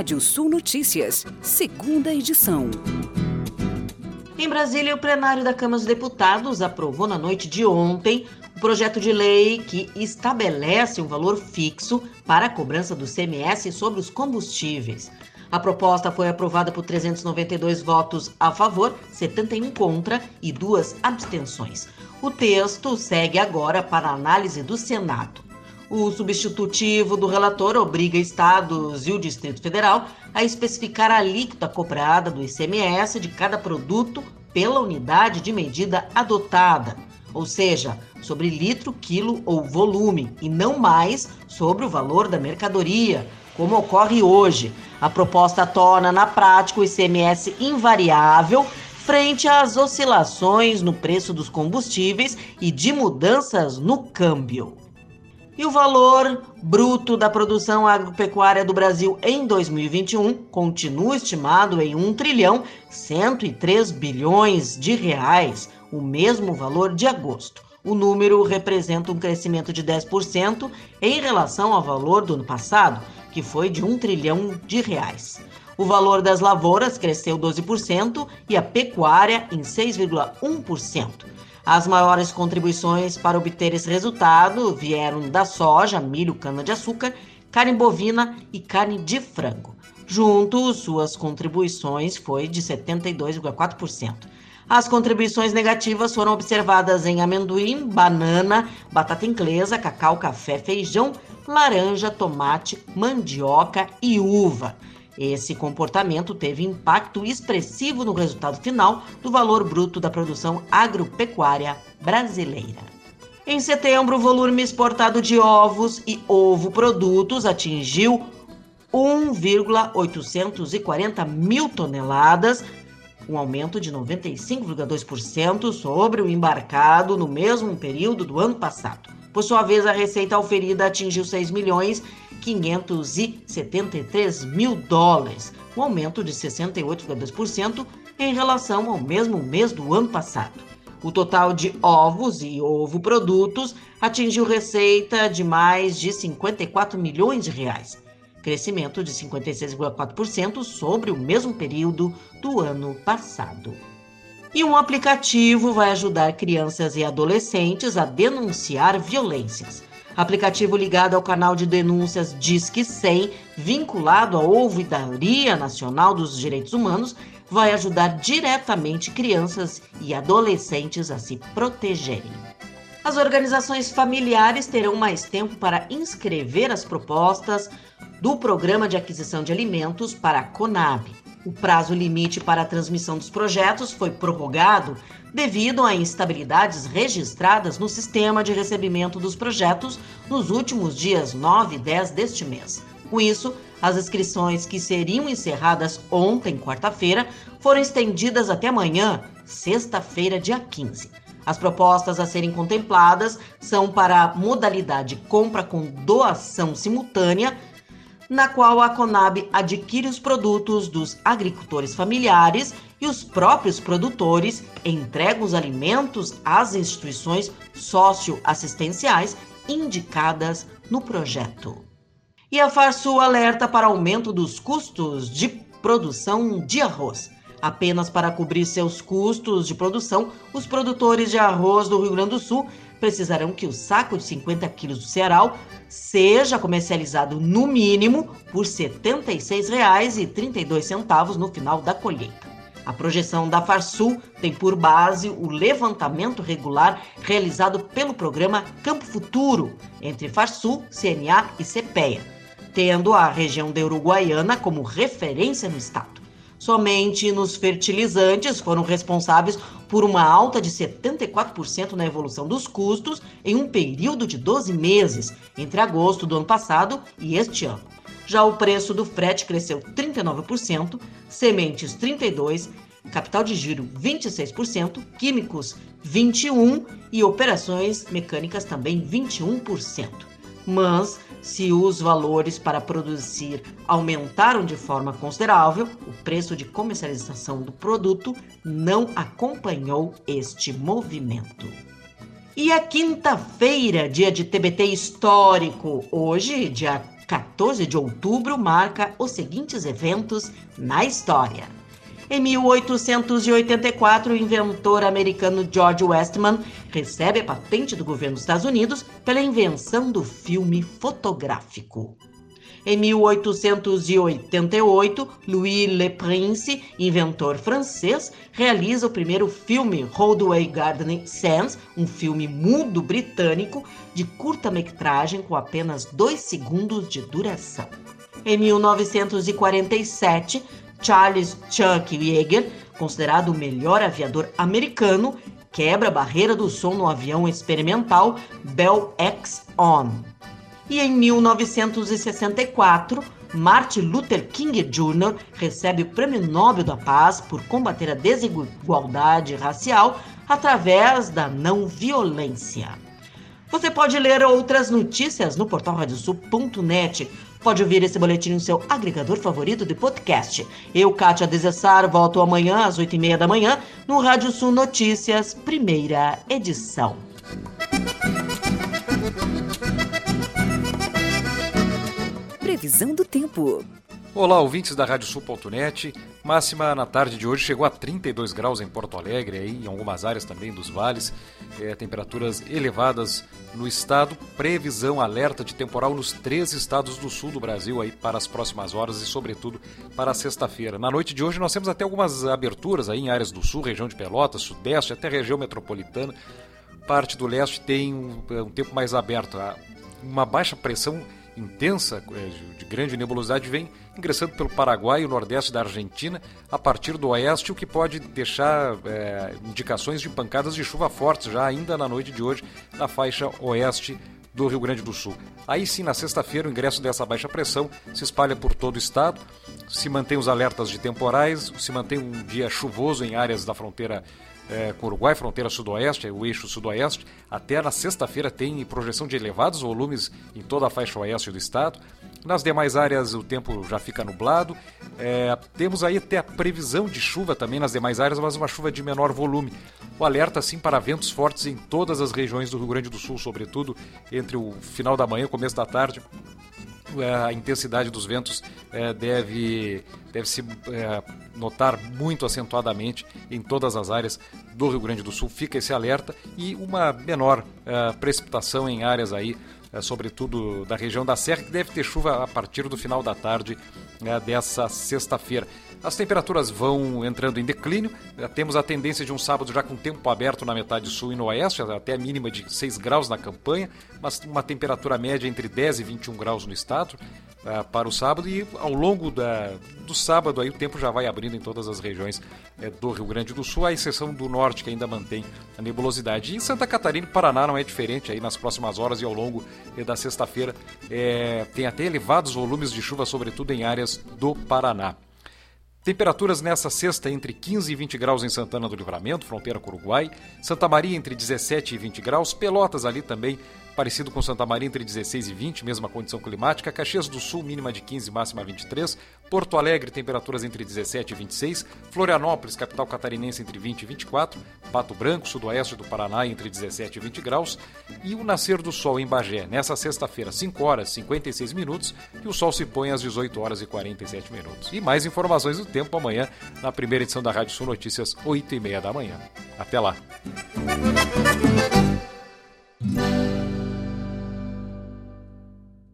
Rádio Sul Notícias, segunda edição. Em Brasília, o plenário da Câmara dos Deputados aprovou na noite de ontem o projeto de lei que estabelece um valor fixo para a cobrança do CMS sobre os combustíveis. A proposta foi aprovada por 392 votos a favor, 71 contra e duas abstenções. O texto segue agora para análise do Senado. O substitutivo do relator obriga estados e o Distrito Federal a especificar a alíquota cobrada do ICMS de cada produto pela unidade de medida adotada, ou seja, sobre litro, quilo ou volume, e não mais sobre o valor da mercadoria, como ocorre hoje. A proposta torna, na prática, o ICMS invariável frente às oscilações no preço dos combustíveis e de mudanças no câmbio. E o valor bruto da produção agropecuária do Brasil em 2021 continua estimado em 1 trilhão 103 bilhões de reais, o mesmo valor de agosto. O número representa um crescimento de 10% em relação ao valor do ano passado, que foi de 1 trilhão de reais. O valor das lavouras cresceu 12% e a pecuária em 6,1%. As maiores contribuições para obter esse resultado vieram da soja, milho, cana-de-açúcar, carne bovina e carne de frango. Juntos, suas contribuições foi de 72,4%. As contribuições negativas foram observadas em amendoim, banana, batata inglesa, cacau, café, feijão, laranja, tomate, mandioca e uva. Esse comportamento teve impacto expressivo no resultado final do valor bruto da produção agropecuária brasileira. Em setembro, o volume exportado de ovos e ovo produtos atingiu 1,840 mil toneladas, um aumento de 95,2% sobre o embarcado no mesmo período do ano passado. Por sua vez, a receita oferida atingiu 6 milhões 573 mil dólares, um aumento de 68,2% em relação ao mesmo mês do ano passado. O total de ovos e ovo produtos atingiu receita de mais de 54 milhões de reais, crescimento de 56,4% sobre o mesmo período do ano passado. E um aplicativo vai ajudar crianças e adolescentes a denunciar violências. Aplicativo ligado ao canal de denúncias Disque 100, vinculado à Ouvidoria Nacional dos Direitos Humanos, vai ajudar diretamente crianças e adolescentes a se protegerem. As organizações familiares terão mais tempo para inscrever as propostas do Programa de Aquisição de Alimentos para a CONAB. O prazo limite para a transmissão dos projetos foi prorrogado devido a instabilidades registradas no sistema de recebimento dos projetos nos últimos dias 9 e 10 deste mês. Com isso, as inscrições que seriam encerradas ontem, quarta-feira, foram estendidas até amanhã, sexta-feira, dia 15. As propostas a serem contempladas são para a modalidade compra com doação simultânea na qual a Conab adquire os produtos dos agricultores familiares e os próprios produtores entregam os alimentos às instituições socioassistenciais indicadas no projeto. E a Farsul alerta para aumento dos custos de produção de arroz. Apenas para cobrir seus custos de produção, os produtores de arroz do Rio Grande do Sul precisarão que o saco de 50 quilos do cereal seja comercializado no mínimo por R$ 76,32 no final da colheita. A projeção da Farsul tem por base o levantamento regular realizado pelo programa Campo Futuro entre Farsul, CNA e CPEA, tendo a região da Uruguaiana como referência no estado. Somente nos fertilizantes foram responsáveis por uma alta de 74% na evolução dos custos em um período de 12 meses, entre agosto do ano passado e este ano. Já o preço do frete cresceu 39%, sementes 32%, capital de giro 26%, químicos 21% e operações mecânicas também 21%. Mas se os valores para produzir aumentaram de forma considerável, o preço de comercialização do produto não acompanhou este movimento. E a quinta-feira, dia de TBT histórico, hoje, dia 14 de outubro, marca os seguintes eventos na história. Em 1884, o inventor americano George Westman recebe a patente do governo dos Estados Unidos pela invenção do filme fotográfico. Em 1888, Louis Le Prince, inventor francês, realiza o primeiro filme Roadway Garden Sands, um filme mudo britânico de curta-metragem com apenas dois segundos de duração. Em 1947, Charles Chuck Yeager, considerado o melhor aviador americano, quebra a barreira do som no avião experimental Bell X-On. E em 1964, Martin Luther King Jr. recebe o Prêmio Nobel da Paz por combater a desigualdade racial através da não violência. Você pode ler outras notícias no portal radiosul.net. Pode ouvir esse boletim no seu agregador favorito de podcast. Eu, Kátia Desessar, volto amanhã às 8h30 da manhã no Rádio Sul Notícias, primeira edição. Previsão do tempo. Olá, ouvintes da Radiosul.net. Máxima na tarde de hoje chegou a 32 graus em Porto Alegre, aí, em algumas áreas também dos vales. É, temperaturas elevadas no estado. Previsão alerta de temporal nos três estados do sul do Brasil aí para as próximas horas e, sobretudo, para sexta-feira. Na noite de hoje nós temos até algumas aberturas aí em áreas do sul, região de Pelotas, sudeste, até região metropolitana. Parte do leste tem um, um tempo mais aberto. Uma baixa pressão intensa, é, de grande nebulosidade, vem ingressando pelo Paraguai e o nordeste da Argentina a partir do oeste, o que pode deixar é, indicações de pancadas de chuva fortes já ainda na noite de hoje na faixa oeste do Rio Grande do Sul. Aí sim, na sexta-feira, o ingresso dessa baixa pressão se espalha por todo o estado, se mantém os alertas de temporais, se mantém um dia chuvoso em áreas da fronteira é, com o Uruguai, fronteira sudoeste, o eixo sudoeste. Até na sexta-feira tem projeção de elevados volumes em toda a faixa oeste do estado. Nas demais áreas o tempo já fica nublado. É, temos aí até a previsão de chuva também nas demais áreas, mas uma chuva de menor volume. O alerta sim para ventos fortes em todas as regiões do Rio Grande do Sul, sobretudo entre o final da manhã e o começo da tarde a intensidade dos ventos é, deve, deve se é, notar muito acentuadamente em todas as áreas do Rio Grande do Sul. Fica esse alerta e uma menor é, precipitação em áreas aí, é, sobretudo da região da Serra, que deve ter chuva a partir do final da tarde é, dessa sexta-feira. As temperaturas vão entrando em declínio. Eh, temos a tendência de um sábado já com tempo aberto na metade sul e no oeste, até a mínima de 6 graus na campanha, mas uma temperatura média entre 10 e 21 graus no estado uh, para o sábado. E ao longo da, do sábado aí o tempo já vai abrindo em todas as regiões uh, do Rio Grande do Sul, à exceção do norte que ainda mantém a nebulosidade. E em Santa Catarina e Paraná não é diferente aí nas próximas horas e ao longo uh, da sexta-feira tem até elevados volumes de chuva, sobretudo em áreas do Paraná. Temperaturas nessa sexta entre 15 e 20 graus em Santana do Livramento, fronteira com o Uruguai. Santa Maria entre 17 e 20 graus. Pelotas ali também parecido com Santa Maria entre 16 e 20, mesma condição climática. Caxias do Sul, mínima de 15, máxima 23. Porto Alegre, temperaturas entre 17 e 26. Florianópolis, capital catarinense, entre 20 e 24. Pato Branco, sudoeste do Paraná, entre 17 e 20 graus. E o nascer do sol em Bagé, nessa sexta-feira, 5 horas e 56 minutos. E o sol se põe às 18 horas e 47 minutos. E mais informações do tempo amanhã, na primeira edição da Rádio Sul Notícias, 8 e meia da manhã. Até lá!